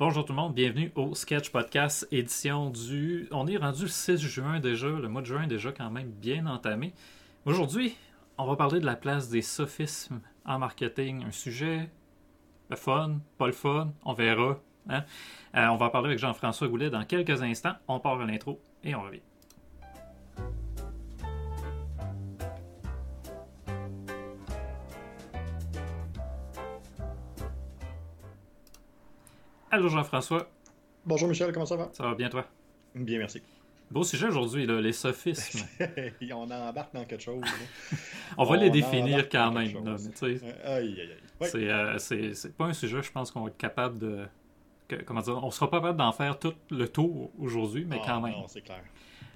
Bonjour tout le monde, bienvenue au Sketch Podcast édition du... On est rendu le 6 juin déjà, le mois de juin déjà quand même bien entamé. Aujourd'hui, on va parler de la place des sophismes en marketing, un sujet le fun, pas le fun, on verra. Hein. Euh, on va en parler avec Jean-François Goulet dans quelques instants. On part à l'intro et on revient. Allô Jean-François. Bonjour Michel, comment ça va? Ça va bien toi? Bien, merci. Beau sujet aujourd'hui, les sophismes. on embarque dans quelque chose. on va les définir quand même. Euh, c'est pas un sujet, je pense qu'on va être capable de. comment dire, on sera pas capable d'en faire tout le tour aujourd'hui, mais ah, quand même. Non, c'est clair.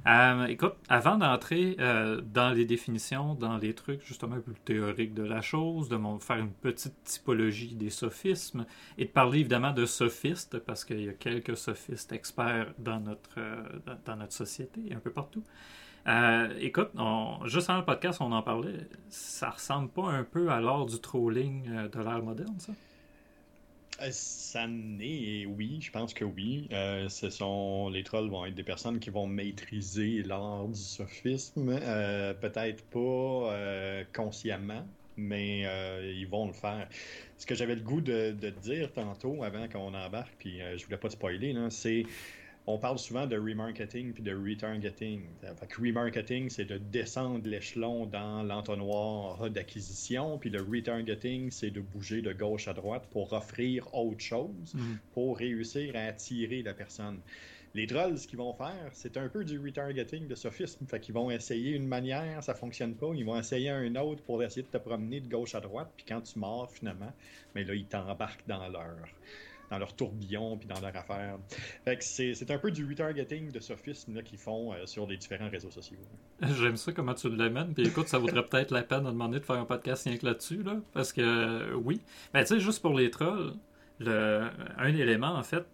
Euh, écoute, avant d'entrer euh, dans les définitions, dans les trucs justement un peu théoriques de la chose, de faire une petite typologie des sophismes et de parler évidemment de sophistes, parce qu'il y a quelques sophistes experts dans notre, euh, dans, société, un peu partout. écoute, juste avant le podcast, on en parlait, ça ressemble pas un peu à l'art du trolling de l'ère moderne, ça? Euh, ça n'est, oui, je pense que oui. Euh, ce sont les trolls vont être des personnes qui vont maîtriser l'art du sophisme, euh, peut-être pas consciemment, mais ils vont le faire. Ce que j'avais le goût de, dire tantôt avant qu'on embarque, puis je voulais pas te spoiler, c'est on parle souvent de remarketing puis de retargeting. Fait que remarketing, c'est de descendre l'échelon dans l'entonnoir d'acquisition, puis le retargeting, c'est de bouger de gauche à droite pour offrir autre chose, mm. pour réussir à attirer la personne. Les trolls, ce qu'ils vont faire, c'est un peu du retargeting de sophisme. Fait qu'ils vont essayer une manière, ça fonctionne pas, ils vont essayer un autre pour essayer de te promener de gauche à droite, puis quand tu mords finalement, mais là, ils t'embarquent dans leur dans leur tourbillon puis dans leur affaire. Fait que c'est un peu du retargeting de sophisme qu'ils font euh, sur les différents réseaux sociaux. J'aime ça comment tu l'amènes. Puis écoute, ça vaudrait peut-être la peine de demander de faire un podcast rien que là-dessus, là, parce que euh, oui. Mais tu sais, juste pour les trolls, le, un élément en fait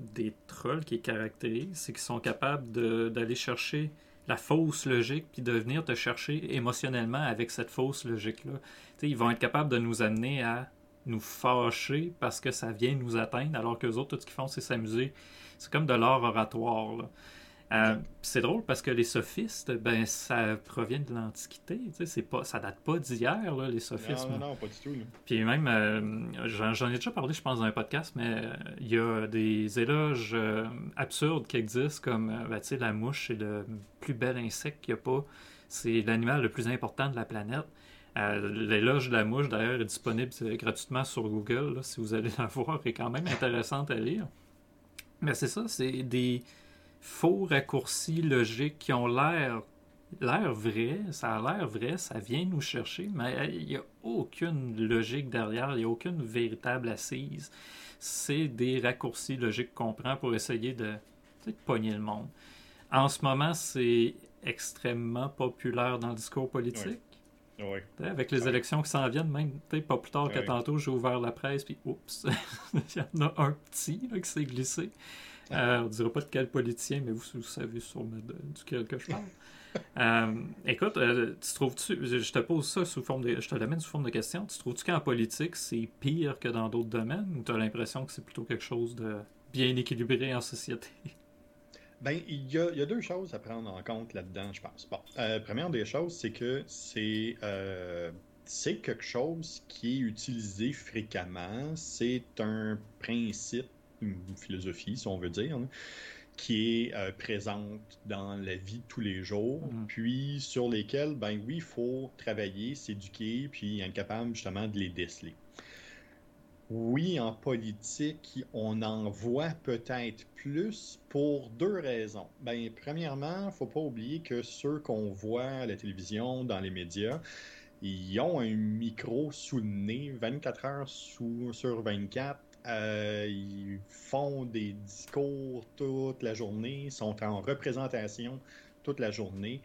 des trolls qui est caractérise, c'est qu'ils sont capables d'aller chercher la fausse logique puis de venir te chercher émotionnellement avec cette fausse logique-là. Ils vont être capables de nous amener à nous fâcher parce que ça vient nous atteindre, alors que les autres, tout ce qu'ils font, c'est s'amuser. C'est comme de l'art oratoire. Euh, c'est drôle parce que les sophistes, ben ça provient de l'Antiquité. C'est pas, ça date pas d'hier, les sophismes. Non, non, pas du tout. Puis même, euh, j'en ai déjà parlé, je pense, dans un podcast, mais euh, il y a des éloges absurdes qui existent, comme ben, la mouche, c'est le plus bel insecte qu'il n'y a pas. C'est l'animal le plus important de la planète. Euh, l'éloge de la mouche, d'ailleurs, est disponible gratuitement sur Google, si vous allez la voir, est quand même intéressante à lire. Mais c'est ça, c'est des faux raccourcis logiques qui ont l'air l'air vrai, ça a l'air vrai, ça vient nous chercher, mais il n'y a aucune logique derrière, il n'y a aucune véritable assise. C'est des raccourcis logiques qu'on prend pour essayer de, de pogner le monde. En ce moment, c'est extrêmement populaire dans le discours politique. Avec les élections qui s'en viennent, même pas plus tard que tantôt, j'ai ouvert la presse, puis oups, il y en a un petit qui s'est glissé. Euh, on ne dira pas de quel politicien, mais vous, savez sur duquel que je parle. Euh, écoute, euh, tu trouves-tu, je te pose ça sous forme de, je te l'amène sous forme de question, tu trouves-tu qu'en politique, c'est pire que dans d'autres domaines, ou tu as l'impression que c'est plutôt quelque chose de bien équilibré en société? Ben, il y, a, deux choses à prendre en compte là-dedans, je pense. Bon, euh, première des choses, c'est que c'est euh, c'est quelque chose qui est utilisé fréquemment. C'est un principe, une philosophie, si on veut dire, qui est euh, présente dans la vie de tous les jours, mm. puis sur lesquels, ben oui, il faut travailler, s'éduquer, puis être capable justement de les déceler oui, en politique, on en voit peut-être plus pour deux raisons. Ben, premièrement, faut pas oublier que ceux qu'on voit à la télévision, dans les médias, ils ont un micro sous le nez 24 heures sur 24. Euh, ils font des discours toute la journée, sont en représentation toute la journée.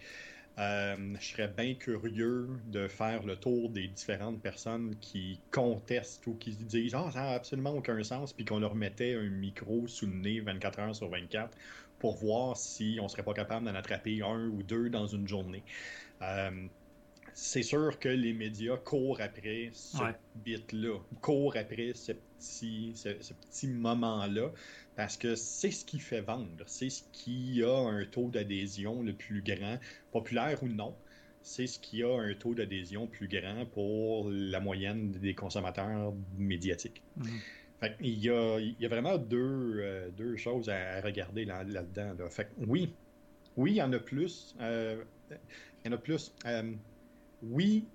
Euh, je serais bien curieux de faire le tour des différentes personnes qui contestent ou qui disent Ah, ça n'a absolument aucun sens, puis qu'on leur mettait un micro sous le nez 24 heures sur 24 pour voir si on serait pas capable d'en attraper un ou deux dans une journée. Euh, c'est sûr que les médias courent après ce bit-là, courent après ce petit, ce, petit moment-là, parce que c'est ce qui fait vendre, c'est ce qui a un taux d'adhésion le plus grand, populaire ou non, c'est ce qui a un taux d'adhésion plus grand pour la moyenne des consommateurs médiatiques. Mhm. il, y a, il, y a, vraiment deux, euh, deux choses à, regarder là-dedans. Fait oui, oui, il y en a plus. Euh, il y en a plus. Euh, oui,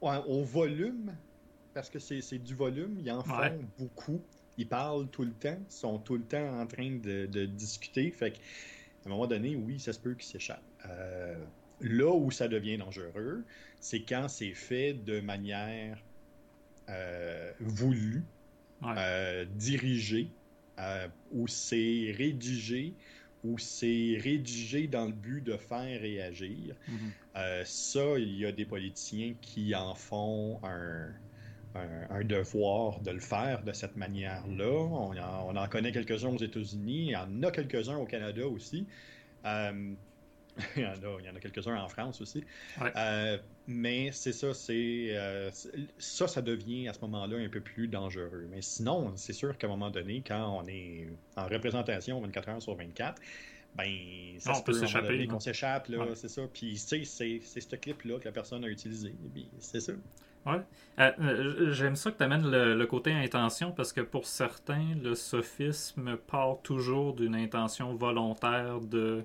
au volume, parce que c'est du volume, ils en font beaucoup. Ils parlent tout le temps, sont tout le temps en train de, discuter. Fait qu'à un moment donné, oui, ça se peut qu'ils s'échappent. Euh, là où ça devient dangereux, c'est quand c'est fait de manière euh, voulue, euh, dirigée, où c'est rédigé où c'est rédigé dans le but de faire réagir. Mhm. Euh, ça, il y a des politiciens qui en font un, un, devoir de le faire de cette manière-là. On, on, en connaît quelques-uns aux États-Unis, il y en a quelques-uns au Canada aussi. Euh, il, y en a, quelques-uns en France aussi. Euh, mais c'est ça, c'est ça, ça devient à ce moment-là un peu plus dangereux. Mais sinon, c'est sûr qu'à un moment donné, quand on est en représentation 24 heures sur 24, ben, ça se peut s'échapper. Qu'on s'échappe, là, c'est ça. Puis, tu sais, c'est ce clip-là que la personne a utilisé. C'est ça. Ouais. Euh, euh, j'aime ça que tu amènes le, côté intention parce que pour certains, le sophisme part toujours d'une intention volontaire de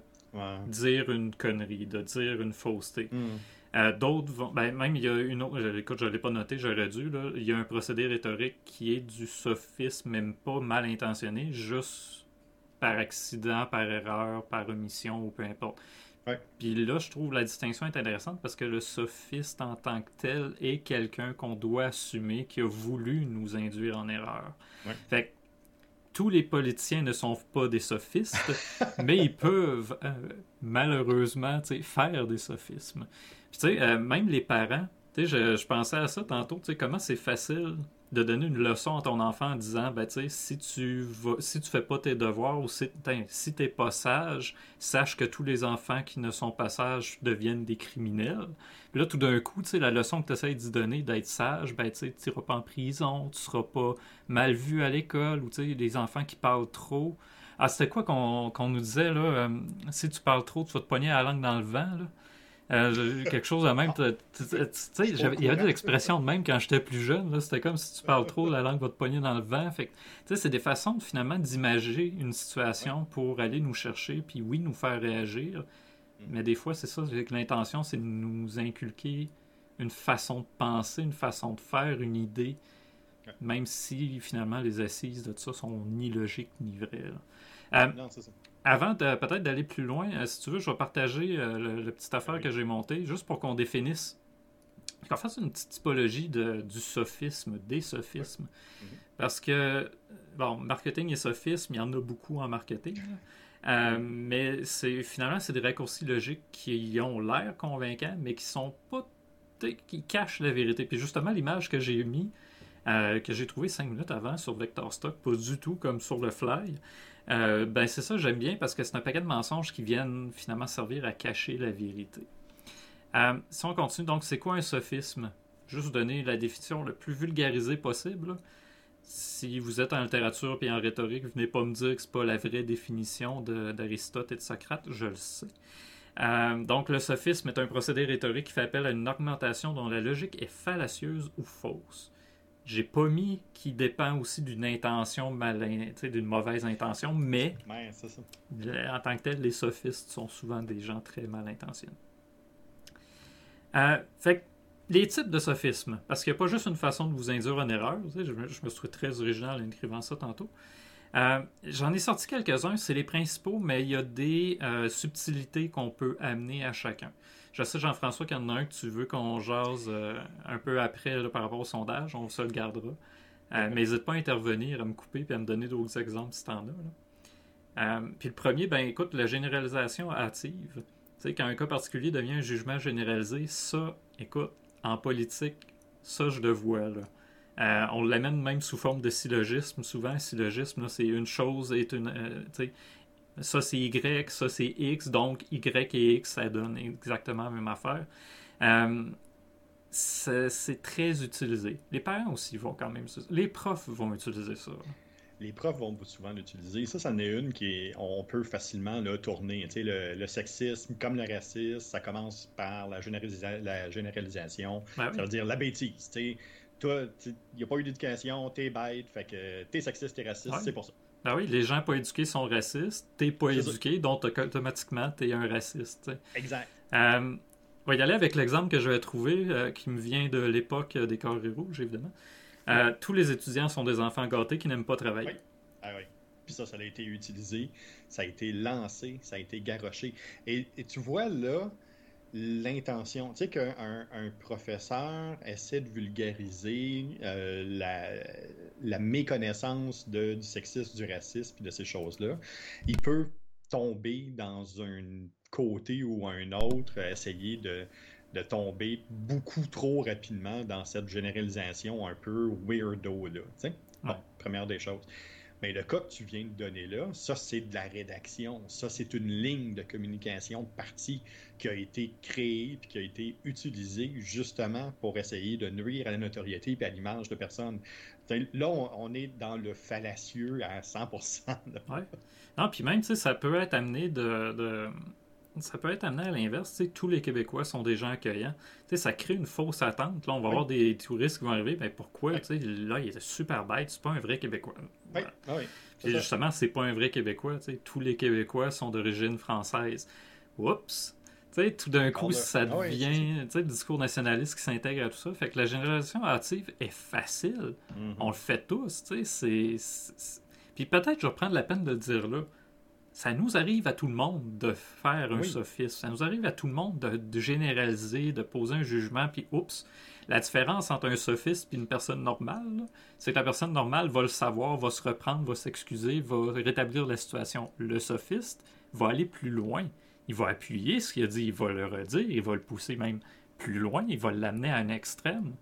dire une connerie, de dire une fausseté. Hmm. Euh, d'autres vont. Ben, même il y a une autre. Écoute, je ne l'ai pas noté, j'aurais dû. Là, il y a un procédé rhétorique qui est du sophisme, même pas mal intentionné, juste par accident, par erreur, par omission ou peu importe. Puis là, je trouve la distinction est intéressante parce que le sophiste en tant que tel est quelqu'un qu'on doit assumer qui a voulu nous induire en erreur. Fait tous les politiciens ne sont pas des sophistes, mais ils peuvent euh, malheureusement faire des sophismes. Puis, euh, même les parents, je, je pensais à ça tantôt, comment c'est facile de donner une leçon à ton enfant en disant ben tu si tu vas si tu fais pas tes devoirs ou si si t'es pas sage sache que tous les enfants qui ne sont pas sages deviennent des criminels. Là tout d'un coup tu la leçon que tu essaies d'y donner d'être sage ben tu sais tu iras pas en prison tu seras pas mal vu à l'école ou tu les enfants qui parlent trop. Ah c'était quoi qu'on nous disait euh, si tu parles trop tu vas te pogner la langue dans le vent là? Euh, quelque chose de même. Tu sais, il y avait des expressions de même quand j'étais plus jeune. C'était comme si tu parles trop, la langue va te pogner dans le vent. Fait c'est des façons finalement d'imager une situation pour aller nous chercher, puis oui, nous faire réagir. Mm. Mais des fois, c'est ça, que l'intention, c'est de nous inculquer une façon de penser, une façon de faire, une idée, même si finalement les assises de ça sont ni logiques ni vraies. Euh, non, c'est ça. Avant peut-être d'aller plus loin, euh, si tu veux, je vais partager euh, le, petite affaire que j'ai montée, juste pour qu'on définisse, qu'on fasse une petite typologie de, du sophisme, des sophismes. Parce que, bon, marketing et sophisme, il y en a beaucoup en marketing. Euh, mais c'est finalement, c'est des raccourcis logiques qui ont l'air convaincants, mais qui sont pas qui cachent la vérité. Puis justement, l'image que j'ai mis, que j'ai trouvé cinq minutes avant sur Vector Stock, pas du tout comme sur le fly, euh, ben c'est ça, j'aime bien parce que c'est un paquet de mensonges qui viennent finalement servir à cacher la vérité. Euh, si on continue, donc c'est quoi un sophisme? Juste donner la définition le plus vulgarisée possible. Si vous êtes en littérature et en rhétorique, venez pas me dire que c'est pas la vraie définition d'Aristote et de Socrate, je le sais. Euh, donc, le sophisme est un procédé rhétorique qui fait appel à une augmentation dont la logique est fallacieuse ou fausse. J'ai pas mis qui dépend aussi d'une intention malin, d'une mauvaise intention, mais en tant que tel, les sophistes sont souvent des gens très mal intentionnés. Euh, fait les types de sophisme, parce qu'il n'y a pas juste une façon de vous induire en erreur, je, me suis trouvé très original en écrivant ça tantôt. Euh, j'en ai sorti quelques-uns, c'est les principaux, mais il y a des euh, subtilités qu'on peut amener à chacun. Je sais, Jean-François, qu'il y en a un que tu veux qu'on jase euh, un peu après par rapport au sondage. On se le gardera. Euh, mais n'hésite pas à intervenir, à me couper et à me donner d'autres exemples si t'en as. Euh, puis le premier, ben écoute, la généralisation hâtive. Tu sais, quand un cas particulier devient un jugement généralisé, ça, écoute, en politique, ça, je le vois. Là. on l'amène même sous forme de syllogisme. Souvent, syllogisme, c'est une chose est une ça c'est Y, ça c'est X, donc Y et X, ça donne exactement la même affaire. Euh, c'est très utilisé. Les parents aussi vont quand même. Les profs vont utiliser ça. Les profs vont souvent l'utiliser. Ça, c'en est une qui on peut facilement là, tourner. le, le, sexisme comme le racisme, ça commence par la, la généralisation. Ben ça veut dire la bêtise. Toi, il n'y a pas eu d'éducation, t'es bête, fait que t'es sexiste, t'es raciste, c'est pour ça. Ben oui, les gens pas éduqués sont racistes, t'es pas éduqué, donc automatiquement t'es un raciste. Exact. Euh, on va y aller avec l'exemple que je vais trouver, euh, qui me vient de l'époque des Carrés Rouges, évidemment. Euh, tous les étudiants sont des enfants gâtés qui n'aiment pas travailler. Ah oui. Puis ça, ça a été utilisé, ça a été lancé, ça a été garoché. Et, tu vois là l'intention. Tu sais qu'un un professeur essaie de vulgariser euh, la, la, méconnaissance de, du sexisme, du racisme et de ces choses-là. Il peut tomber dans un côté ou un autre, essayer de, de tomber beaucoup trop rapidement dans cette généralisation un peu weirdo là. Bon, première des choses. Mais le cas que tu viens de donner là, ça c'est de la rédaction, ça c'est une ligne de communication de partie qui a été créée puis qui a été utilisée justement pour essayer de nuire à la notoriété et à l'image de personnes. Là, on, est dans le fallacieux à 100%. Oui. Non, puis même, tu ça peut être amené de ça peut être amené à l'inverse. Tous les Québécois sont des gens accueillants. ça crée une fausse attente. Là, on va avoir des touristes qui vont arriver. Ben, pourquoi? Là, il est super bête. C'est pas un vrai Québécois. Oui. Ah Puis justement, c'est pas un vrai Québécois. Tous les Québécois sont d'origine française. Oups! tout d'un coup, ça ah devient le discours nationaliste qui s'intègre à tout ça. Fait que la génération hâtive est facile. Mm-hmm. On le fait tous. C'est... Puis peut-être je vais prendre la peine de le dire là ça nous arrive à tout le monde de faire un sophisme. Ça nous arrive à tout le monde de, généraliser, de poser un jugement, puis oups. La différence entre un sophiste et une personne normale, c'est que la personne normale va le savoir, va se reprendre, va s'excuser, va rétablir la situation. Le sophiste va aller plus loin. Il va appuyer ce qu'il a dit, il va le redire, il va le pousser même plus loin, il va l'amener à un extrême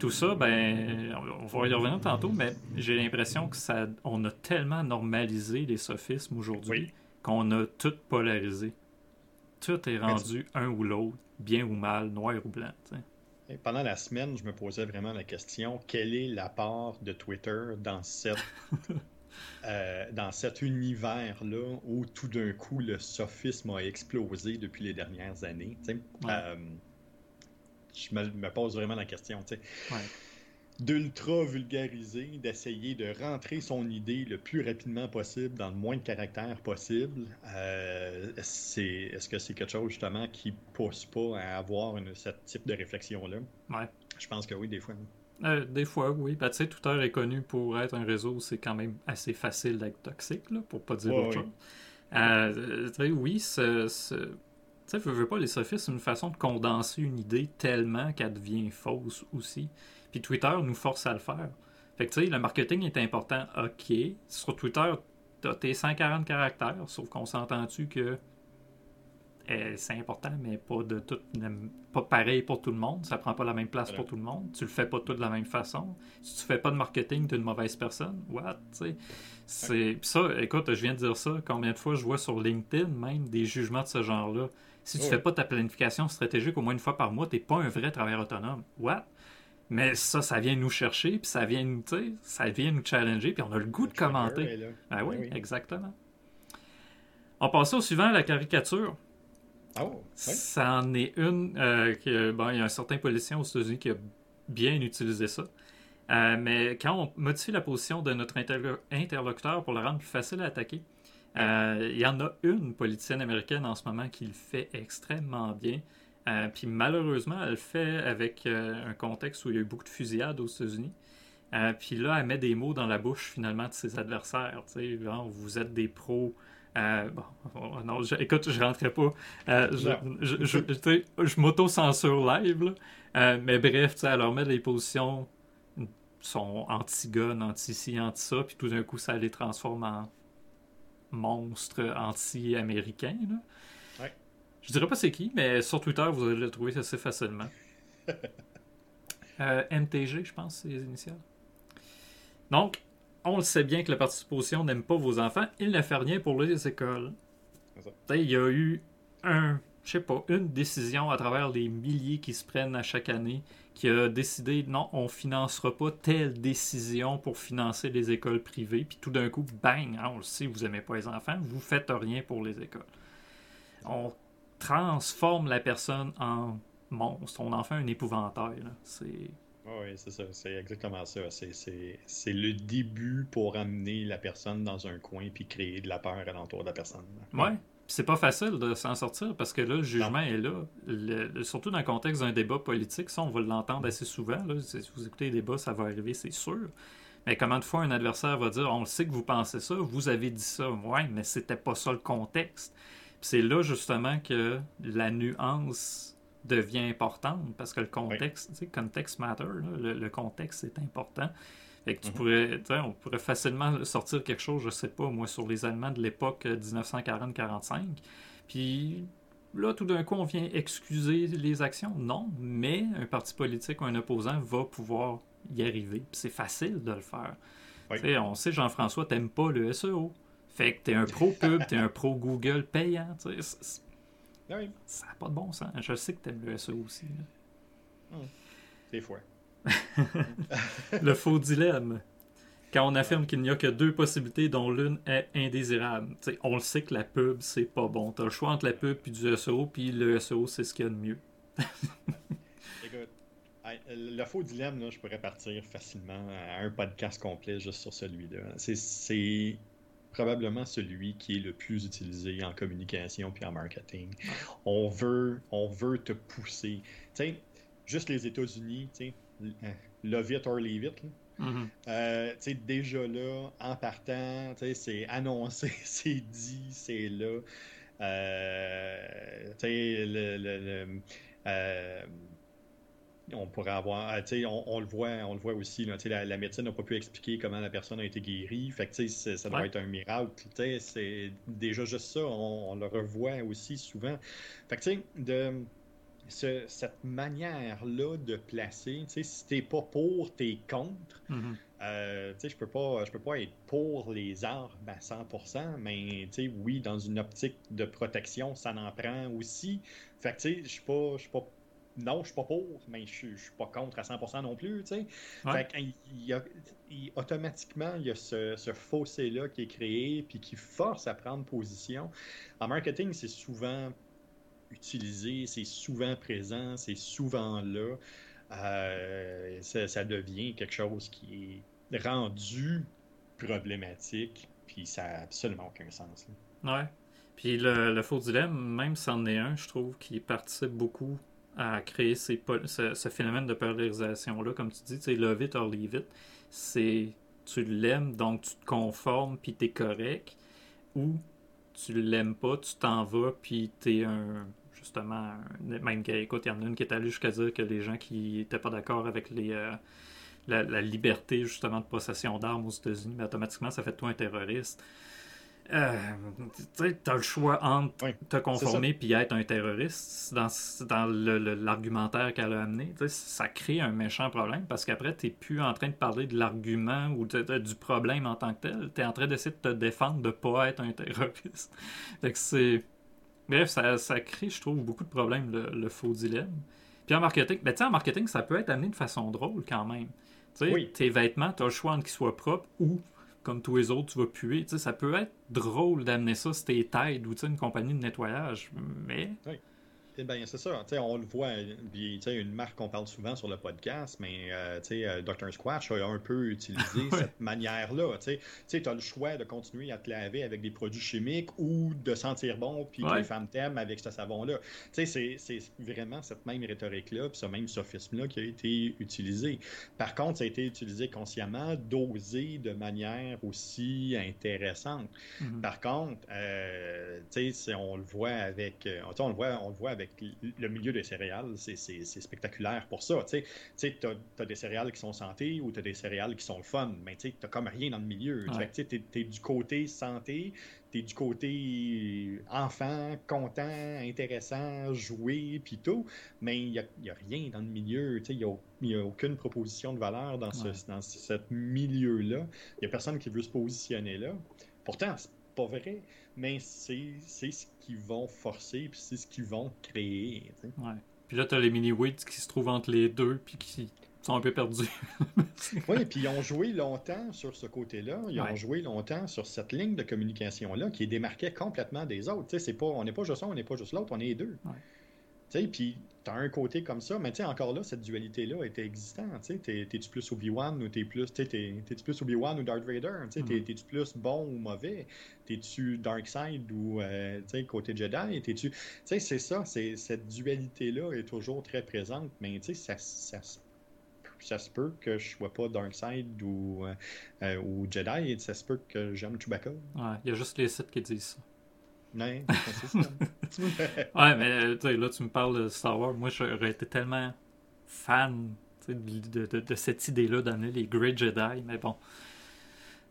tout ça, ben, on va y revenir tantôt, mais j'ai l'impression que ça, on a tellement normalisé les sophismes aujourd'hui qu'on a tout polarisé. Tout est rendu un ou l'autre, bien ou mal, noir ou blanc. pendant la semaine, je me posais vraiment la question quel est l'apport de Twitter dans cette euh, dans cet univers-là où tout d'un coup le sophisme a explosé depuis les dernières années. Euh, je me, pose vraiment la question. Tu sais. D'ultra vulgariser, d'essayer de rentrer son idée le plus rapidement possible dans le moins de caractères possible. Euh, c'est, est-ce que c'est quelque chose justement qui pousse pas à avoir une, ce type de réflexion-là? Ouais. Je pense que oui, des fois. Euh, des fois, oui. Ben, tu sais, Twitter est connu pour être un réseau, c'est quand même assez facile d'être toxique, là, pour pas dire autre chose. Euh, oui, ce, sais, veux, pas, les sophistes, c'est une façon de condenser une idée tellement qu'elle devient fausse aussi. Puis Twitter nous force à le faire. Fait que tu sais, le marketing est important, ok. Sur Twitter, t'as tes 140 caractères, sauf qu'on s'entend-tu que eh, c'est important, mais pas de tout, pas pareil pour tout le monde. Ça prend pas la même place pour tout le monde. Tu le fais pas tout de la même façon. Si tu fais pas de marketing, tu es une mauvaise personne. What? C'est ça. Écoute, je viens de dire ça. Combien de fois je vois sur LinkedIn même des jugements de ce genre-là? Si tu ne fais pas ta planification stratégique au moins une fois par mois, tu n'es pas un vrai travailleur autonome. What? Mais ça, ça vient nous chercher, puis ça vient nous, ça vient nous challenger, puis on a le goût de commenter. Ah oui, exactement. On passe au suivant, la caricature. Oh, Ça en est une euh, que, bon, il y a un certain policier aux États-Unis qui a bien utilisé ça. Euh, mais quand on modifie la position de notre interlocuteur pour le rendre plus facile à attaquer, il y en a une politicienne américaine en ce moment qui le fait extrêmement bien. Euh, puis malheureusement, elle le fait avec euh, un contexte où il y a eu beaucoup de fusillades aux États-Unis. puis là, elle met des mots dans la bouche finalement de ses adversaires. vous êtes des pros. bon, oh, non, je, écoute, je rentrais pas. je, je, je m'auto-censure live, mais bref, elle leur met des positions sont anti-gun, anti-ci, anti-ça, puis tout d'un coup, ça les transforme en monstre anti-américain. Ouais. Je dirais pas c'est qui, mais sur Twitter, vous allez le trouver assez facilement. euh, MTG, je pense, c'est les initiales. Donc, on le sait bien que la participation n'aime pas vos enfants. Il ne fait rien pour les écoles. Il y a eu un je sais pas, une décision à travers les milliers qui se prennent à chaque année qui a décidé non, on financera pas telle décision pour financer les écoles privées, puis tout d'un coup, bang, hein, on le sait, vous aimez pas les enfants, vous faites rien pour les écoles. On transforme la personne en monstre, on en fait un épouvantail. C'est. Oui, c'est ça, c'est exactement ça. C'est le début pour amener la personne dans un coin puis créer de la peur alentour de la personne. Ouais, c'est pas facile de s'en sortir parce que là, le jugement est là. surtout dans le contexte d'un débat politique, ça, on va l'entendre assez souvent. Si vous écoutez les débats, ça va arriver, c'est sûr. Mais comment de fois un adversaire va dire On sait que vous pensez ça, vous avez dit ça. Ouais, mais c'était pas ça le contexte. C'est là justement que la nuance devient importante parce que le contexte, tu sais, context matter, le, contexte est important. Et que tu mhm. pourrais, on pourrait facilement sortir quelque chose, je sais pas, moi, sur les Allemands de l'époque 1940-45. Euh, Puis là, tout d'un coup, on vient excuser les actions. Non, mais un parti politique ou un opposant va pouvoir y arriver. c'est facile de le faire. On sait, Jean-François, t'aimes pas le SEO. Fait que t'es un pro-pub, t'es un pro-Google payant. Ça n'a pas de bon sens. Je sais que t'aimes le SEO aussi. Hmm. fois. le faux dilemme. Quand on affirme qu'il n'y a que deux possibilités dont l'une est indésirable. on le sait que la pub, c'est pas bon. Tu as le choix entre la pub et du SEO, puis le SEO, c'est ce qu'il y a de mieux. Écoute, le faux dilemme, je pourrais partir facilement à un podcast complet juste sur celui-là. C'est probablement celui qui est le plus utilisé en communication puis en marketing. On veut, on veut te pousser. Tu juste les États-Unis, tu love it or leave it. Mm-hmm. Euh, déjà là, en partant, c'est annoncé, c'est dit, c'est là. Euh, le, le, euh, on pourrait avoir, on, on, le voit, on le voit aussi. la, la, médecine n'a pas pu expliquer comment la personne a été guérie. Fait que ça doit être un miracle. C'est déjà juste ça. On, on, le revoit aussi souvent. Fait que de cette manière-là de placer, si t'es pas pour, t'es contre. Mm-hmm. Euh, je peux pas, je peux pas être pour les armes à 100%, mais oui, dans une optique de protection, ça en prend aussi. Fait que je suis pas, je suis pas, non, je suis pas pour, mais je suis pas contre à 100% non plus. Fait il automatiquement, il y a ce, ce fossé-là qui est créé puis qui force à prendre position. En marketing, c'est souvent utilisé, c'est souvent présent, c'est souvent là. Euh, ça, devient quelque chose qui est rendu problématique, puis ça n'a absolument aucun sens. Ouais. Puis le, faux dilemme, même c'en est un, je trouve, qui participe beaucoup à créer ces, ce, phénomène de polarisation-là, comme tu dis, tu sais, love it or leave it, c'est tu l'aimes, donc tu te conformes, puis tu es correct, ou tu l'aimes pas, tu t'en vas, puis tu es un justement, même écoute, il y en a une qui est allée jusqu'à dire que les gens qui n'étaient pas d'accord avec les, euh, la, liberté justement de possession d'armes aux États-Unis, mais automatiquement, ça fait de toi un terroriste. Euh, tu as le choix entre te conformer puis être un terroriste dans, dans l'argumentaire qu'elle a amené. Ça crée un méchant problème parce qu'après, tu n'es plus en train de parler de l'argument ou du problème en tant que tel. Tu es en train d'essayer de te défendre de ne pas être un terroriste. Fait que c'est Bref, ça, crée, je trouve, beaucoup de problèmes, le, faux dilemme. Puis en marketing, ben, en marketing, ça peut être amené de façon drôle quand même. Oui. Tes vêtements, tu as le choix entre qu'ils soient propres ou, comme tous les autres, tu vas puer. ça peut être drôle d'amener ça si t'es Tide ou une compagnie de nettoyage, mais eh ben, c'est ça. On le voit. une marque qu'on parle souvent sur le podcast, mais euh, euh Dr. Squash a un peu utilisé cette manière-là. Tu as le choix de continuer à te laver avec des produits chimiques ou de sentir bon puis que les femmes t'aiment avec ce savon-là. C'est vraiment cette même rhétorique-là puis ce même sophisme-là qui a été utilisé. Par contre, ça a été utilisé consciemment, dosé de manière aussi intéressante. Mm-hmm. Par contre, euh, on le voit avec. Euh, on le voit, on le voit avec avec le milieu des céréales, c'est spectaculaire pour ça. Tu sais, as, des céréales qui sont santé ou tu as des céréales qui sont le fun, mais tu n'as comme rien dans le milieu. Tu es, du côté santé, tu es du côté enfant, content, intéressant, jouer, puis tout, mais il n'y a, a, rien dans le milieu. Il n'y a, a, aucune proposition de valeur dans ce, dans ce milieu-là. Il n'y a personne qui veut se positionner là. Pourtant, pas vrai, mais c'est ce qu'ils vont forcer, puis c'est ce qu'ils vont créer. Ouais. Puis là, tu as les mini-wits qui se trouvent entre les deux, puis qui sont un peu perdus. oui, puis ils ont joué longtemps sur ce côté-là. Ils ont joué longtemps sur cette ligne de communication-là qui est démarquée complètement des autres. C'est pas, on n'est pas juste un, on n'est pas juste l'autre, on est deux. Puis tu as un côté comme ça, mais encore là, cette dualité-là était existante. T'es-tu plus Obi-Wan ou t'es plus, t'es-tu plus Obi-Wan ou Darth Vader? Mm-hmm. T'es-tu plus bon ou mauvais? T'es-tu Dark Side ou euh, côté Jedi? T'es-tu... C'est ça, cette dualité-là est toujours très présente, mais ça, ça, ça se peut que je sois pas Dark Side ou, euh, euh, ou Jedi, et ça se peut que j'aime Chewbacca. Ouais, il y a juste les sites qui disent ça. Ouais, ouais, mais là, tu me parles de Star Wars. Moi, j'aurais été tellement fan de, de, de, cette idée-là d'amener les Great Jedi, mais bon.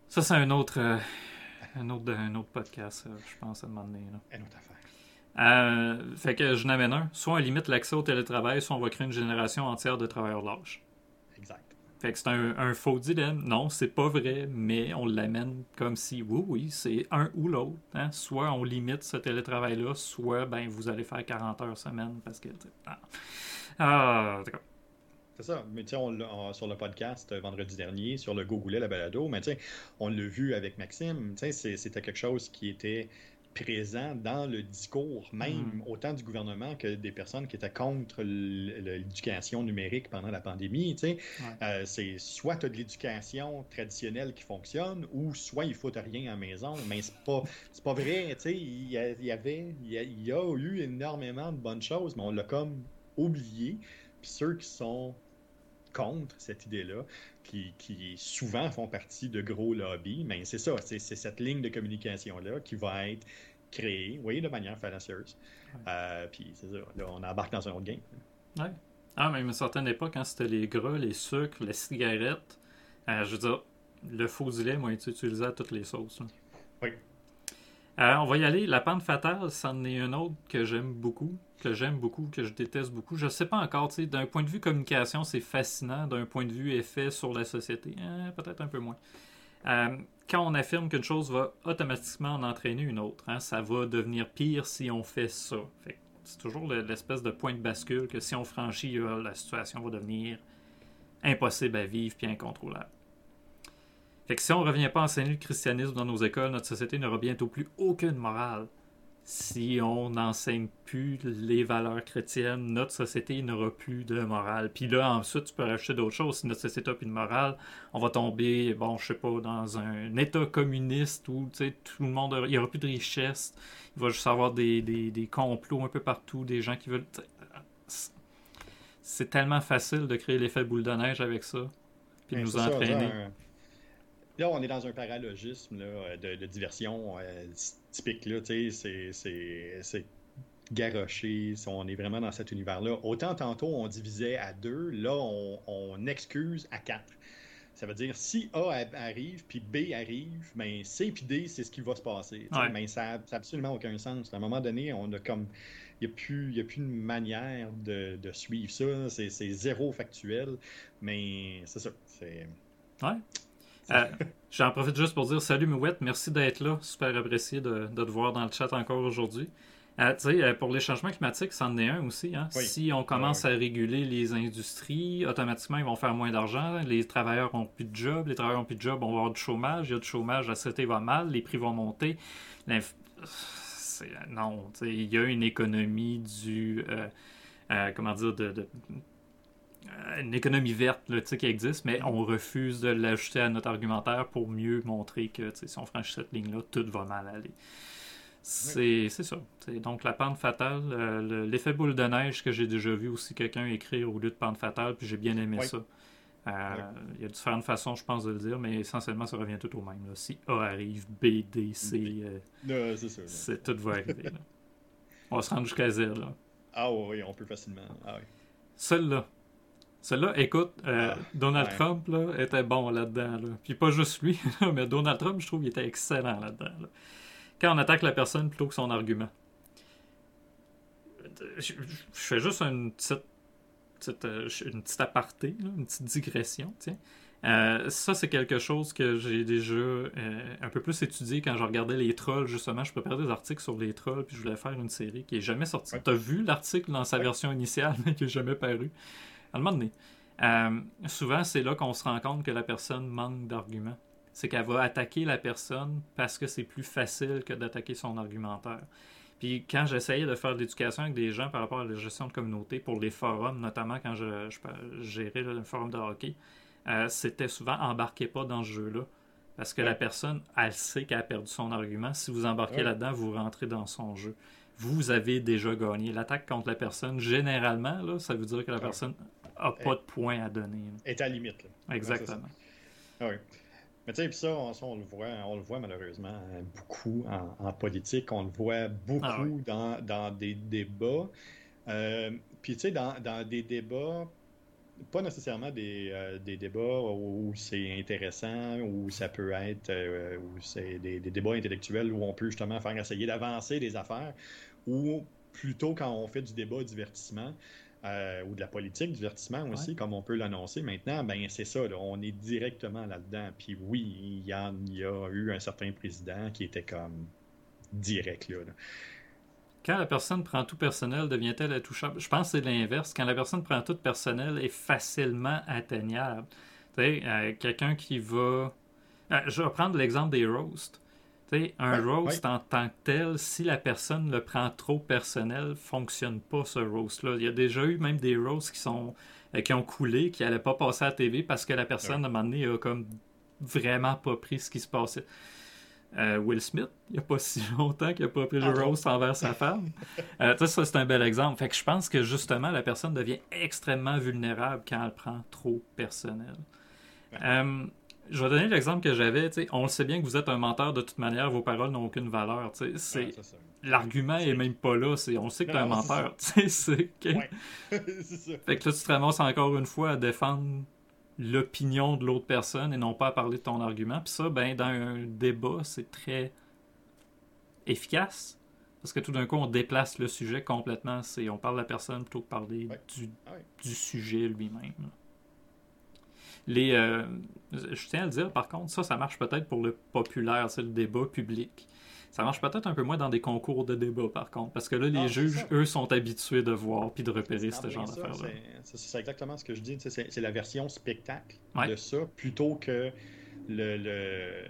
Ça, c'est un autre, euh, un autre, un autre podcast, je pense, à un moment donné. Là. Une autre affaire. Euh, fait que je n'amène un. Soit on limite l'accès au télétravail, soit on va créer une génération entière de travailleurs lâches. Fait que c'est un, faux dilemme. Non, c'est pas vrai, mais on l'amène comme si, oui, oui, c'est un ou l'autre. Hein. Soit on limite ce télétravail-là, soit ben, vous allez faire 40 heures semaine parce que. Ah, ah c'est ça. Mais tu sais, sur le podcast euh, vendredi dernier, sur le Gogoulet, la balado, mais tu on l'a vu avec Maxime. Tu c'était quelque chose qui était présent dans le discours même, mm. autant du gouvernement que des personnes qui étaient contre l'éducation numérique pendant la pandémie. Tu sais. Euh, c'est soit tu as de l'éducation traditionnelle qui fonctionne, ou soit il faut rien à la maison. Mais c'est pas, pas vrai. Tu sais. Il y, avait, il y, a, eu énormément de bonnes choses, mais on l'a comme oublié. Puis ceux qui sont contre cette idée-là, qui, qui, souvent font partie de gros lobbies, mais c'est ça, c'est cette ligne de communication-là qui va être créée, oui, de manière fallacieuse. Euh, puis c'est ça, là, on embarque dans un autre game. Ouais. Ah, même à une certaine époque, quand c'était les gras, les sucres, les cigarettes, euh, je veux dire, le faux dilemme lait a été utilisé à toutes les sauces. Oui. Euh, on va y aller. La pente fatale, c'en est un autre que j'aime beaucoup, que j'aime beaucoup, que je déteste beaucoup. Je ne sais pas encore, d'un point de vue communication, c'est fascinant. D'un point de vue effet sur la société, hein, peut-être un peu moins. Euh, quand on affirme qu'une chose va automatiquement en entraîner une autre, hein, ça va devenir pire si on fait ça. c'est toujours l'espèce de point de bascule que si on franchit, la situation va devenir impossible à vivre puis incontrôlable. Fait que si on ne revient pas à enseigner le christianisme dans nos écoles, notre société n'aura bientôt plus aucune morale. Si on n'enseigne plus les valeurs chrétiennes, notre société n'aura plus de morale. Puis là, ensuite, tu peux rajouter d'autres choses. Si notre société n'a plus de morale, on va tomber, bon, je sais pas, dans un État communiste où, tu sais, tout le monde, il n'y aura plus de richesse. Il va juste avoir des, des, complots un peu partout, des gens qui veulent. C'est tellement facile de créer l'effet boule de neige avec ça, puis de nous entraîner. Là, on est dans un paralogisme de, diversion euh, typique. Là, c'est garoché. On est vraiment dans cet univers-là. Autant tantôt, on divisait à deux. Là, on, excuse à quatre. Ça veut dire si A arrive puis B arrive, ben C puis D, c'est ce qui va se passer. Mais ça n'a absolument aucun sens. À un moment donné, on a comme. Il n'y a, plus, a plus une manière de, suivre ça. C'est zéro factuel. Mais c'est ça. C'est. Ouais. Euh, j'en profite juste pour dire salut Mouette, merci d'être là. Super apprécié de, te voir dans le chat encore aujourd'hui. Euh, euh, pour les changements climatiques, c'en est un aussi. Hein. Si on commence à réguler les industries, automatiquement, ils vont faire moins d'argent. Les travailleurs n'ont plus de job. Les travailleurs n'ont plus de job, on va avoir du chômage. Il y a du chômage, la société va mal, les prix vont monter. Non, il y a une économie du. comment dire, de, euh, une économie verte là, qui existe, mais on refuse de l'ajouter à notre argumentaire pour mieux montrer que si on franchit cette ligne-là, tout va mal aller. C'est ça. donc la pente fatale, euh, l'effet boule de neige que j'ai déjà vu aussi quelqu'un écrire au lieu de pente fatale, puis j'ai bien aimé ça. Euh, il y a différentes façons, je pense, de le dire, mais essentiellement, ça revient tout au même. Si A arrive, B, D, C, c'est tout va arriver. On va se rendre jusqu'à Z. Là. Ah oui, on peut facilement. Ah, oui. Celle-là, celle-là, écoute, euh, ah, Donald Trump là, était bon là-dedans. Là. Puis pas juste lui, mais Donald Trump, je trouve qu'il était excellent là-dedans. Quand on attaque la personne plutôt que son argument. Je, fais juste une petite, euh, une petite aparté, une petite digression. Tiens. Euh, ça, c'est quelque chose que j'ai déjà euh, un peu plus étudié quand je regardais les trolls. Justement, je préparais des articles sur les trolls, puis je voulais faire une série qui est jamais sortie. Tu as vu l'article dans sa version initiale, mais qui n'est jamais paru. À un moment donné. Euh, souvent, c'est là qu'on se rend compte que la personne manque d'arguments. C'est qu'elle va attaquer la personne parce que c'est plus facile que d'attaquer son argumentaire. Puis quand j'essayais de faire de l'éducation avec des gens par rapport à la gestion de communauté pour les forums, notamment quand je, gérais le forum de hockey, euh, c'était souvent embarquez pas dans ce jeu-là. Parce que la personne, elle sait qu'elle a perdu son argument. Si vous embarquez là-dedans, vous rentrez dans son jeu. Vous avez déjà gagné. L'attaque contre la personne, généralement, là, ça veut dire que la personne n'a pas de points à donner. Est à la limite. Exactement. Ah oui. Mais tu sais, ça, on, le voit, on le voit malheureusement beaucoup en, politique. On le voit beaucoup ah dans, dans, des débats. Euh, puis tu sais, dans, dans, des débats pas nécessairement des, euh, des débats où c'est intéressant, où ça peut être, euh, où c'est des, débats intellectuels où on peut justement faire essayer d'avancer des affaires, ou plutôt quand on fait du débat divertissement, euh, ou de la politique divertissement aussi, comme on peut l'annoncer maintenant, ben c'est ça, on est directement là-dedans. Puis oui, il y, a, il y a eu un certain président qui était comme direct là. Quand la personne prend tout personnel, devient-elle intouchable? Je pense que c'est l'inverse. Quand la personne prend tout personnel, est facilement atteignable. Tu sais, euh, quelqu'un qui va... Euh, je vais prendre l'exemple des roasts. Un roast en tant que tel, si la personne le prend trop personnel, fonctionne pas ce roast-là. Il y a déjà eu même des roasts qui sont euh, qui ont coulé, qui n'allaient pas passer à la TV parce que la personne, à un moment donné, a comme vraiment pas pris ce qui se passait. Euh, Will Smith, il n'y a pas si longtemps qu'il n'a pas pris le ah, roast envers sa femme. Euh, ça, c'est un bel exemple. Fait que je pense que justement, la personne devient extrêmement vulnérable quand elle prend trop personnel. Euh, je vais donner l'exemple que j'avais. On le sait bien que vous êtes un menteur de toute manière, vos paroles n'ont aucune valeur. C'est, L'argument est... même pas là. on sait que tu es un menteur. C'est, fait que là, tu te ramasses encore une fois à défendre l'opinion de l'autre personne et non pas à parler de ton argument. Puis ça, ben, dans un débat, c'est très efficace. Parce que tout d'un coup, on déplace le sujet complètement. C'est, on parle de la personne plutôt que parler du, ah du, sujet lui-même. Les, euh, je tiens à le dire, par contre, ça, ça marche peut-être pour le populaire, c'est le débat public. Ça marche peut-être un peu moins dans des concours de débat, par contre, parce que là, les juges, eux, sont habitués de voir puis de repérer ce genre d'affaires-là. C'est exactement ce que je dis. C'est la version spectacle de ça, plutôt que le,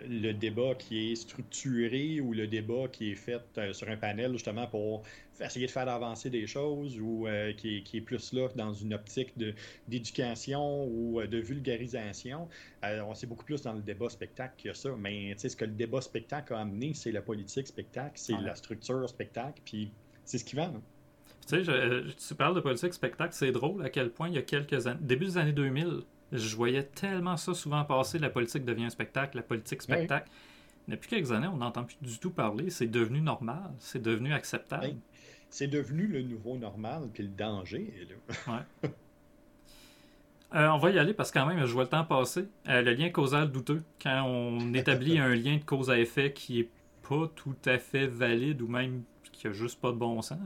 le, débat qui est structuré ou le débat qui est fait euh, sur un panel justement pour essayer de faire avancer des choses ou euh, qui, est, plus là dans une optique d'éducation ou euh, de vulgarisation. on sait beaucoup plus dans le débat spectacle que ça, mais ce que le débat spectacle a amené, c'est la politique spectacle, c'est la structure spectacle, puis c'est ce qui va. Tu sais, tu parles de politique spectacle, c'est drôle à quel point il y a quelques années, début des années 2000, je voyais tellement ça souvent passer, la politique devient un spectacle, la politique spectacle. Depuis quelques années, on n'entend plus du tout parler. C'est devenu normal, c'est devenu acceptable. C'est devenu le nouveau normal, puis le danger ouais. Euh, on va y aller parce que quand même, je vois le temps passer. Euh, le lien causal douteux, quand on établit un lien de cause à effet qui est pas tout à fait valide ou même qui a juste pas de bon sens.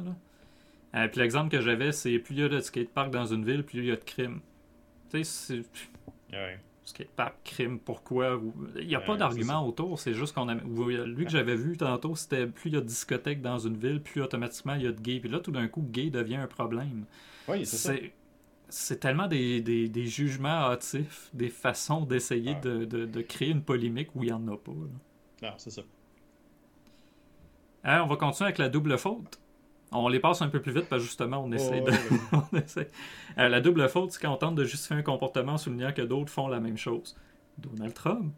Euh, puis l'exemple que j'avais, c'est plus il y a de skatepark dans une ville, plus il y a de crimes. Tu sais, c'est. Skatepark, crime, pourquoi Il n'y a pas d'argument autour, c'est juste qu'on a. Lui que j'avais vu tantôt, c'était plus il y a de discothèques dans une ville, plus automatiquement il y a de gays. Puis là, tout d'un coup, gay devient un problème. Oui, c'est ça. C'est tellement des, des, des, jugements hâtifs, des façons d'essayer de, de, de, créer une polémique où il n'y en a pas. Non, c'est ça. Hein, on va continuer avec la double faute. On les passe un peu plus vite parce que justement, on essaie de. Euh, la double faute, c'est quand on tente de justifier un comportement en soulignant que d'autres font la même chose. Donald Trump,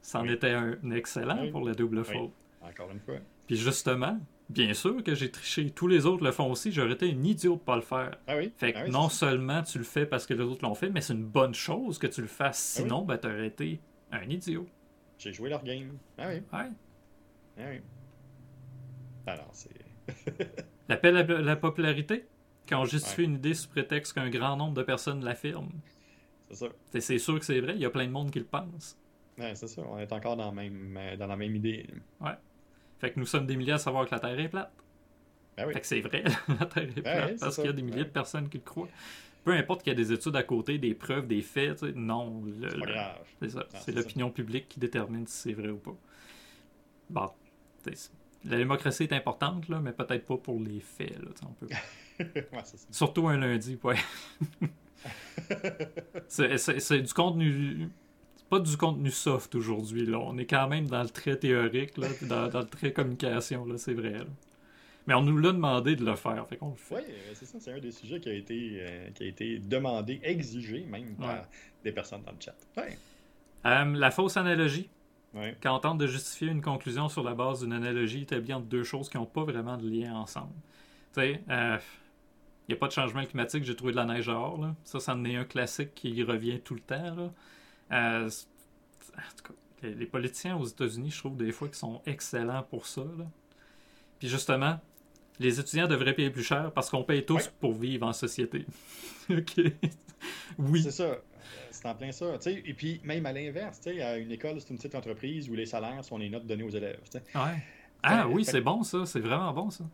c'en était un excellent pour la double faute. Encore une fois. Puis justement, bien sûr que j'ai triché. Tous les autres le font aussi. J'aurais été un idiot de pas le faire. Ah oui? Fait que ah non seulement tu le fais parce que les autres l'ont fait, mais c'est une bonne chose que tu le fasses. Ah Sinon, ben, tu aurais été un idiot. J'ai joué leur game. Ah oui. Ouais. Ah oui. Alors, c'est. L'appel à la popularité, quand on justifie une idée sous prétexte qu'un grand nombre de personnes l'affirment. C'est ça. C'est sûr que c'est vrai, il y a plein de monde qui le pense. Ouais, c'est ça, on est encore dans, même, euh, dans la même idée. Ouais. Fait que nous sommes des milliers à savoir que la Terre est plate. Ben oui. Fait que c'est vrai, la Terre est ben plate, parce qu'il y a des milliers ben de personnes qui le croient. peu importe qu'il y ait des études à côté, des preuves, des faits, non. C'est pas grave. C'est ça. c'est l'opinion publique qui détermine si c'est vrai ou pas. Bon. La démocratie est importante, là, mais peut-être pas pour les faits. Là, on peut... Surtout un lundi, ouais. c'est du contenu. pas du contenu soft aujourd'hui. Là. On est quand même dans le trait théorique, là, dans, dans, le trait communication, là, c'est vrai. Mais on nous l'a demandé de le faire, fait qu'on le fait. Oui, euh, c'est ça, c'est un des sujets qui a été, euh, qui a été demandé, exigé même par des personnes dans le chat. Euh, la fausse analogie. Quand on tente de justifier une conclusion sur la base d'une analogie établie entre deux choses qui n'ont pas vraiment de lien ensemble. Tu sais, il n'y a pas de changement climatique, j'ai trouvé de la neige dehors. Là. Ça, c'en est un classique qui revient tout le temps. Là. en tout cas, les, les, politiciens aux États-Unis, je trouve des fois qu'ils sont excellents pour ça. Là. Puis justement, les étudiants devraient payer plus cher parce qu'on paye tous pour vivre en société. OK. oui. C'est ça. C'est en plein ça. Et puis, même à l'inverse, à une école, c'est une petite entreprise où les salaires sont les notes données aux élèves. Ouais. Ah oui, c'est bon ça. C'est vraiment bon ça.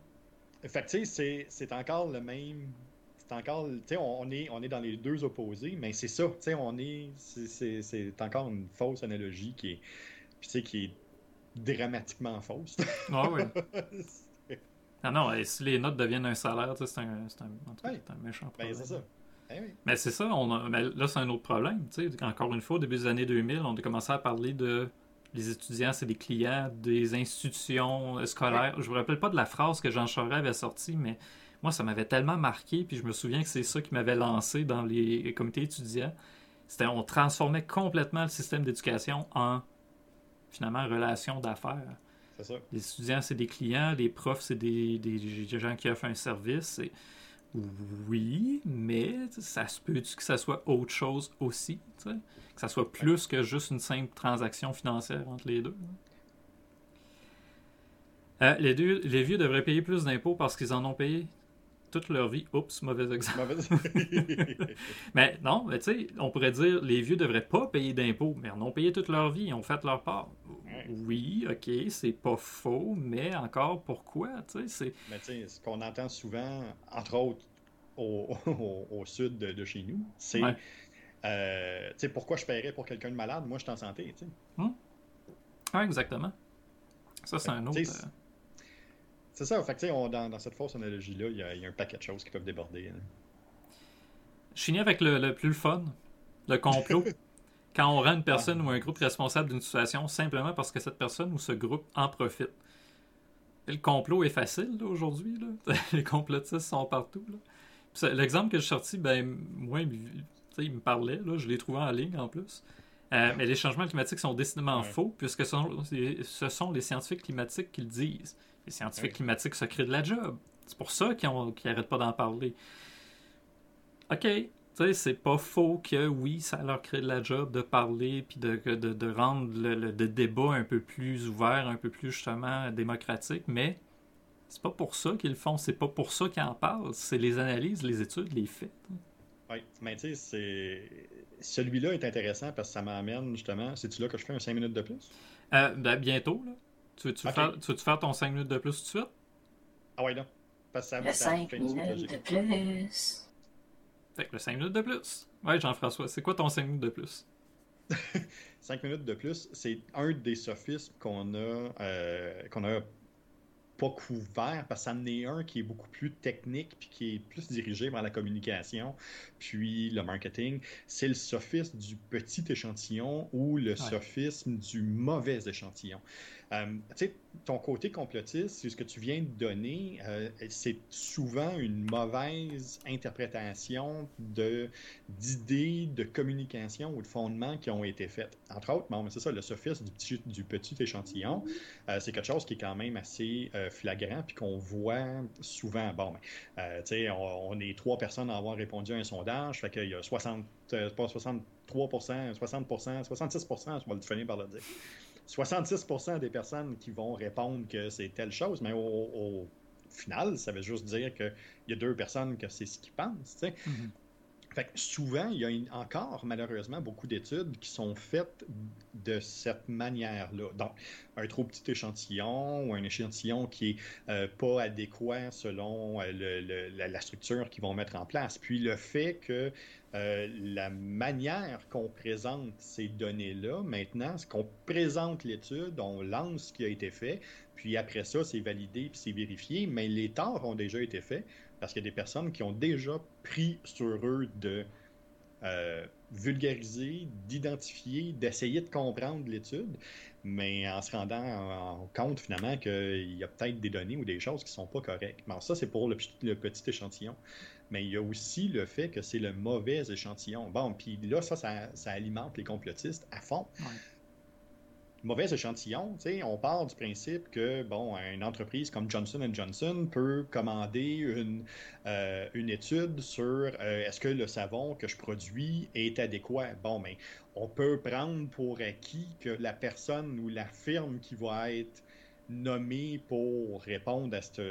Fait que c'est encore le même. C'est encore. Tu sais, on est, on est dans les deux opposés, mais c'est ça. Tu sais, on est. C'est encore une fausse analogie qui est. Puis, tu sais, qui est dramatiquement fausse. Ah oui. Non, non, si les notes deviennent un salaire, c'est un, un, un, méchant ben, problème. c'est ça. Eh mais c'est ça, on mais là, c'est un autre problème. Encore une fois, au début des années 2000, on a commencé à parler de les étudiants, c'est des clients des institutions scolaires. Je me rappelle pas de la phrase que Jean Charest avait sortie, mais moi, ça m'avait tellement marqué, puis je me souviens que c'est ça qui m'avait lancé dans les comités étudiants. C'était on transformait complètement le système d'éducation en finalement relation d'affaires. Les étudiants, c'est des clients, les profs, c'est des, gens qui offrent un service. Oui, mais ça se peut que ça soit autre chose aussi, que ça soit plus que juste une simple transaction financière entre les deux. Euh, les, deux les vieux devraient payer plus d'impôts parce qu'ils en ont payé toute leur vie. Oups, mauvais exemple. mais non, mais tu sais, on pourrait dire les vieux devraient pas payer d'impôts, mais ils en ont payé toute leur vie, ils ont fait leur part. Oui, ok, c'est pas faux, mais encore pourquoi, tu sais, Mais tu sais, ce qu'on entend souvent, entre autres au, au, sud de, chez nous, c'est euh, tu sais, pourquoi je paierais pour quelqu'un de malade, moi je suis en santé, tu sais. Hum? exactement. Ça, c'est un autre. C'est ça, fait que, on, dans, dans cette fausse analogie-là, il y, a un paquet de choses qui peuvent déborder. Hein. Je finis avec le, plus le fun, le complot. Quand on rend une personne ou un groupe responsable d'une situation simplement parce que cette personne ou ce groupe en profite. le complot est facile aujourd'hui. Les complotistes sont partout. L'exemple que j'ai sorti, ben, moi, il me parlait, là, je l'ai trouvé en ligne en plus. Euh, mais les changements climatiques sont décidément faux, puisque ce sont, ce sont les scientifiques climatiques qui le disent. Les scientifiques climatiques se créent de la job. C'est pour ça qu'ils n'arrêtent pas d'en parler. OK, tu sais, c'est pas faux que oui, ça leur crée de la job de parler puis de, de, rendre le, débat un peu plus ouvert, un peu plus justement démocratique, mais c'est pas pour ça qu'ils le font, c'est pas pour ça qu'ils en parlent, c'est les analyses, les études, les faits. Oui, mais tu sais, celui-là est intéressant parce que ça m'amène justement. C'est-tu là que je fais un 5 minutes de plus? Euh, ben, bientôt, là. Tu veux-tu faire, ton 5 minutes de plus tout de suite? Ah ouais, là. Parce que ça, le 5 minutes de plus. Fait que le 5 minutes de plus. Ouais, Jean-François, c'est quoi ton 5 minutes de plus? 5 minutes de plus, c'est un des sophismes qu'on a, euh, qu'on a pas couvert parce que ça en est un qui est beaucoup plus technique puis qui est plus dirigé vers la communication puis le marketing. C'est le sophisme du petit échantillon ou le sophisme du mauvais échantillon. Euh, tu sais, ton côté complotiste, c'est ce que tu viens de donner, euh, c'est souvent une mauvaise interprétation d'idées de communication ou de fondements qui ont été faites. Entre autres, bon, c'est ça, le sophisme du petit, échantillon, euh, c'est quelque chose qui est quand même assez flagrant puis qu'on voit souvent. Bon, ben, tu sais, on, est trois personnes à avoir répondu à un sondage, fait qu'il y a 60, pas 63 60 66 je vais le finir par le dire. 66% des personnes qui vont répondre que c'est telle chose, mais au, final, ça veut juste dire qu'il y a deux personnes que c'est ce qu'ils pensent. Mm-hmm. Fait souvent, il y a encore malheureusement beaucoup d'études qui sont faites de cette manière-là. Donc, un trop petit échantillon ou un échantillon qui n'est euh, pas adéquat selon euh, la, structure qu'ils vont mettre en place. Puis le fait que euh, la manière qu'on présente ces données-là, maintenant, ce qu'on présente l'étude, on lance ce qui a été fait, puis après ça, c'est validé puis c'est vérifié, mais les torts ont déjà été faits parce qu'il y a des personnes qui ont déjà pris sur eux de euh, vulgariser, d'identifier, d'essayer de comprendre l'étude, mais en se rendant en, compte finalement qu'il y a peut-être des données ou des choses qui ne sont pas correctes. Bon, ça, c'est pour le, petit échantillon. Mais il y a aussi le fait que c'est le mauvais échantillon. Bon, puis là, ça, ça, alimente les complotistes à fond mauvais échantillon, on part du principe que bon, une entreprise comme Johnson Johnson peut commander une, euh, étude sur euh, est-ce que le savon que je produis est adéquat? Bon, mais on peut prendre pour acquis que la personne ou la firme qui va être nommée pour répondre à cette,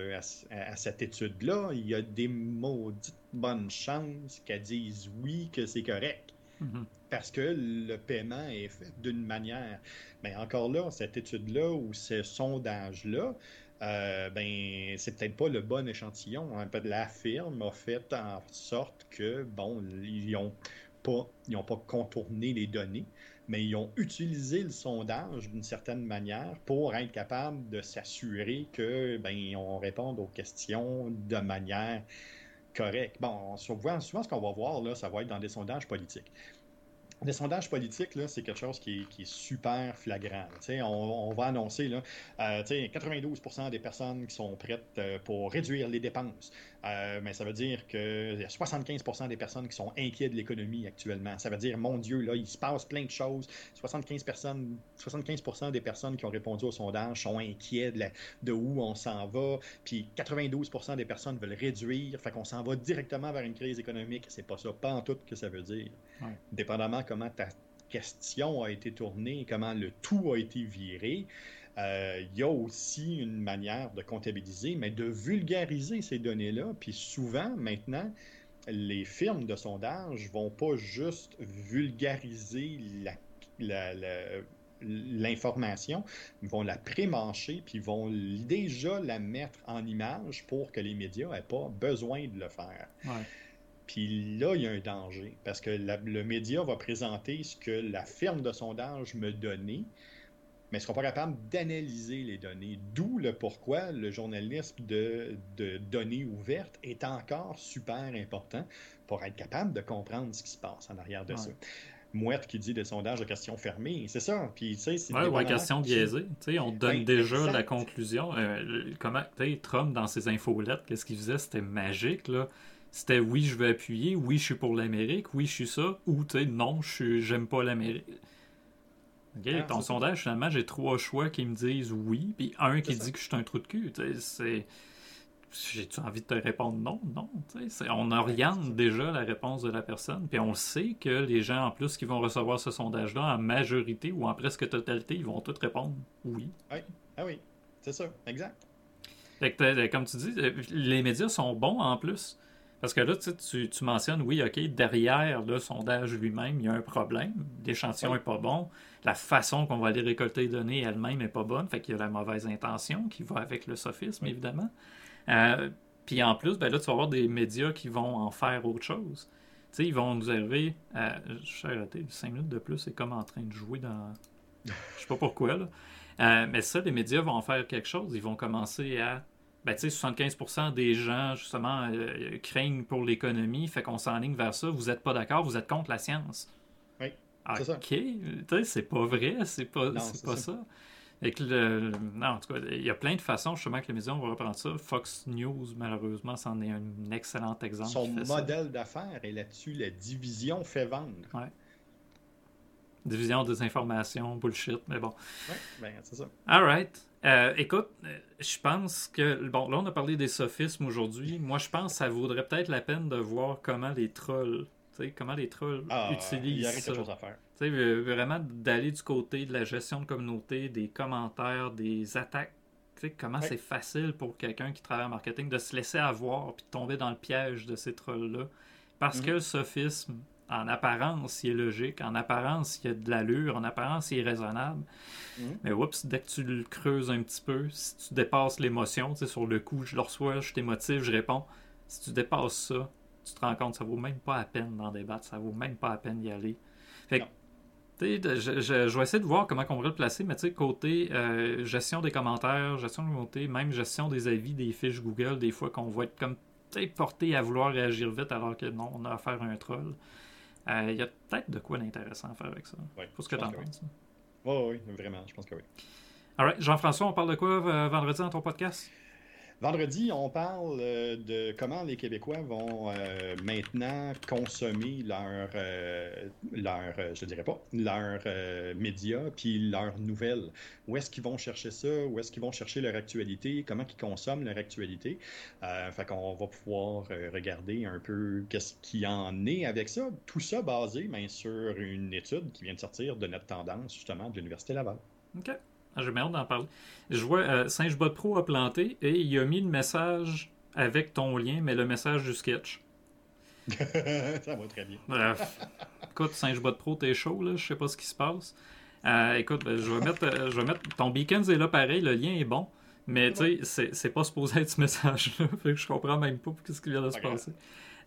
à cette étude-là, il y a des maudites bonnes chances qu'elle dise oui, que c'est correct. Mm-hmm. Parce que le paiement est fait d'une manière. Mais encore là, cette étude-là ou ce sondage-là, euh, ben, c'est peut-être pas le bon échantillon. Hein. La firme a fait en sorte que, bon, ils n'ont pas, pas contourné les données, mais ils ont utilisé le sondage d'une certaine manière pour être capable de s'assurer que, ben, on réponde aux questions de manière correcte. Bon, souvent, souvent ce qu'on va voir, là, ça va être dans des sondages politiques. Les sondages politiques, c'est quelque chose qui est, super flagrant. On, va annoncer là, 92% euh, des personnes qui sont prêtes euh, pour réduire les dépenses. Euh, mais ça veut dire qu'il y a 75 des personnes qui sont inquiètes de l'économie actuellement. Ça veut dire, mon Dieu, là, il se passe plein de choses. 75, personnes, 75 des personnes qui ont répondu au sondage sont inquiets de, où on s'en va. Puis 92% des personnes veulent réduire. Fait qu'on s'en va directement vers une crise économique. C'est pas ça, pas en tout que ça veut dire. Dépendamment comment ta question a été tournée, comment le tout a été viré. Euh, il y a aussi une manière de comptabiliser, mais de vulgariser ces données-là. Puis souvent, maintenant, les firmes de sondage vont pas juste vulgariser l'information, ils vont la prémancher, puis vont déjà la mettre en image pour que les médias n'aient pas besoin de le faire. Puis là, il y a un danger, parce que le média va présenter ce que la firme de sondage me donnait, mais ne seront pas capables d'analyser les données. D'où le pourquoi le journalisme de, données ouvertes est encore super important pour être capable de comprendre ce qui se passe en arrière de ça. Mouette qui dit des sondages de questions fermées, c'est ça. Puis, tu sais, ouais, ou à question biaisée. sais, on donne ben, déjà la conclusion. Euh, comment, Trump, dans ses infolettes, qu'est-ce qu'il faisait? C'était magique, là. C'était oui, je veux appuyer, oui, je suis pour l'Amérique, oui, je suis ça, ou tu sais, non, je j'aime pas l'Amérique. OK, ton sondage, finalement, j'ai trois choix qui me disent oui, puis un qui dit que je suis un trou de cul. C'est. J'ai-tu envie de te répondre non? Non. On oriente déjà la réponse de la personne, puis on sait que les gens, en plus, qui vont recevoir ce sondage-là, en majorité ou en presque totalité, ils vont tous répondre oui. Oui, ah oui, c'est ça, exact. comme tu dis, les médias sont bons en plus. Parce que là, tu, tu mentionnes, oui, OK, derrière le sondage lui-même, il y a un problème. L'échantillon n'est pas bon. La façon qu'on va aller récolter les données elle-même n'est pas bonne. Fait qu'il y a la mauvaise intention qui va avec le sophisme, évidemment. Euh, puis en plus, ben là, tu vas avoir des médias qui vont en faire autre chose. Tu sais, ils vont nous arriver à. Je arrêter, 5 minutes de plus, c'est comme en train de jouer dans. Je sais pas pourquoi, là. Euh, mais ça, les médias vont en faire quelque chose. Ils vont commencer à ben, 75% des gens, justement, euh, craignent pour l'économie, fait qu'on s'enligne vers ça. Vous n'êtes pas d'accord, vous êtes contre la science. Oui. c'est ça. OK. C'est pas vrai, c'est pas, pas ça. le, non, en tout cas, il y a plein de façons justement que les médias vont reprendre ça. Fox News, malheureusement, c'en est un excellent exemple. Son modèle d'affaires est là-dessus. La division fait vendre. Ouais. Division des informations, bullshit, mais bon. Oui, ben, c'est ça. All right. Euh, écoute, euh, je pense que. Bon, là, on a parlé des sophismes aujourd'hui. Moi, je pense que ça vaudrait peut-être la peine de voir comment les trolls. Comment les trolls ah, utilisent. Il y a quelque chose à faire. vraiment d'aller du côté de la gestion de communauté, des commentaires, des attaques. comment c'est facile pour quelqu'un qui travaille en marketing de se laisser avoir puis de tomber dans le piège de ces trolls-là. Parce que le sophisme, en apparence, il est logique, en apparence, il y a de l'allure, en apparence, il est raisonnable. Mhm. Mais oups, dès que tu le creuses un petit peu, si tu dépasses l'émotion, tu sais, sur le coup, je le reçois, je t'émotive, je réponds. Si tu dépasses ça, tu te rends compte, ça vaut même pas la peine d'en débattre, ça vaut même pas la peine d'y aller. Fait que, Non. tu sais, je, je- je vais essayer de voir comment on pourrait le placer, mais tu sais, côté euh, gestion des commentaires, gestion de communauté, même gestion des avis, des fiches Google, des fois qu'on va être comme porté à vouloir réagir vite alors que non, on a affaire à un troll. Euh, Il y a peut-être de quoi d'intéressant à faire avec ça. Ouais, Pour ce que pense que penses. Oui, oui, vraiment, je pense que oui. Alright, Jean-François, on parle de quoi euh, vendredi dans ton podcast? Vendredi, on parle euh, de comment les Québécois vont euh, maintenant consommer leur, euh, leur euh, je dirais pas, leurs médias puis leurs nouvelles. Où est-ce qu'ils vont chercher ça? Où est-ce qu'ils vont chercher leur actualité? Comment ils consomment leur actualité? Fait qu'on va pouvoir regarder un peu qu'est-ce qu'il en est avec ça. Tout ça basé ben, sur une étude qui vient de sortir de notre tendance, justement, de l'Université Laval. Ok. Ah, J'ai hâte d'en parler. Je vois euh, Singebot Pro a planté et il a mis le message avec ton lien, mais le message du sketch. ça va très bien. Bref. écoute, Singebot Pro, t'es chaud, là? Je sais pas ce qui se passe. Euh, écoute, ben, je, vais mettre, euh, je vais mettre. Ton beacon est là pareil, le lien est bon. Mais tu sais, c'est- pas supposé être ce message-là. fait que je comprends même pas ce qui vient de se passer.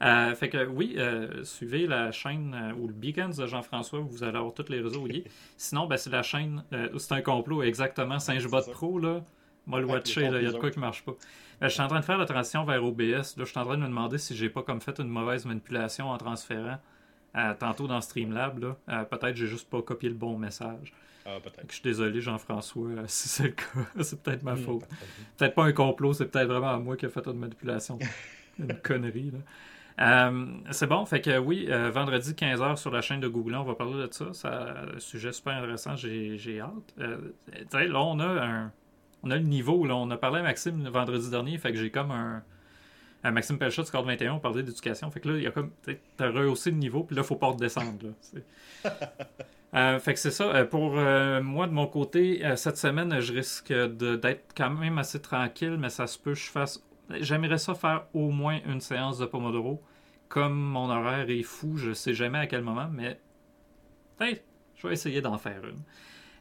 Euh, fait que oui, euh, suivez la chaîne euh, ou le Beacons de Jean-François, vous allez avoir tous les réseaux liés. Sinon, ben, c'est la chaîne, c'est un complot exactement, Singebot. Pro, là. Moi, le watcher, il y a de quoi qui marche pas. Ben, je suis en train de faire la transition vers OBS. Là, je suis en train de me demander si j'ai pas comme fait une mauvaise manipulation en transférant tantôt dans Streamlab. Là. Peut-être que j'ai juste pas copié le bon message. Ah, je suis désolé, Jean-François, si c'est le cas. c'est peut-être ma Hmm, faute. Peut-être pas un complot, c'est peut-être vraiment moi qui ai fait une manipulation. une connerie, là. Euh, c'est bon, fait que oui, euh, vendredi 15h sur la chaîne de Google, on va parler de ça. C'est un sujet super intéressant, j'ai hâte. Euh, là, on a un. On a le niveau, là. On a parlé à Maxime le vendredi dernier, fait que j'ai comme un. à Maxime Pelchat de Score 21, on parlait d'éducation. Fait que là, il y a comme. T'as rehaussé le niveau, puis là, faut pas redescendre. Là. Fait que c'est ça. Pour moi, de mon côté, cette semaine, je risque d'être quand même assez tranquille, mais ça se peut que je fasse. J'aimerais ça faire au moins une séance de Pomodoro. Comme mon horaire est fou, je sais jamais à quel moment, mais peut-être je vais essayer d'en faire une.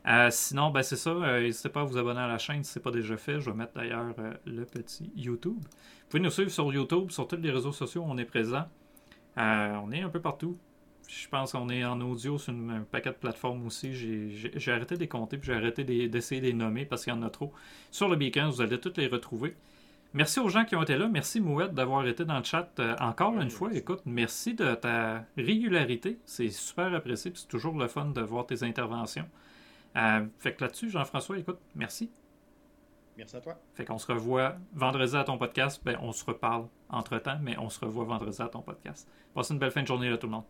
Euh, sinon, ben c'est ça. euh, N'hésitez pas à vous abonner à la chaîne si ce n'est pas déjà fait. Je vais mettre d'ailleurs euh, le petit YouTube. Vous pouvez nous suivre sur YouTube, sur tous les réseaux sociaux, on est présent. On est un peu partout. Je pense qu'on est en audio sur une- un paquet de plateformes aussi. J'ai- arrêté de compter, puis j'ai arrêté de- d'essayer de les nommer parce qu'il y en a trop. Sur le Beacon, vous allez toutes les retrouver. Merci aux gens qui ont été là. Merci Mouette d'avoir été dans le chat euh, encore une fois. Écoute, merci de ta régularité. C'est super apprécié. C'est toujours le fun de voir tes interventions. Euh, fait que là-dessus, Jean-François, écoute, merci. Merci à toi. Fait qu'on se revoit vendredi à ton podcast. Ben, on se reparle entre-temps, mais on se revoit vendredi à ton podcast. Passez une belle fin de journée là, tout le monde.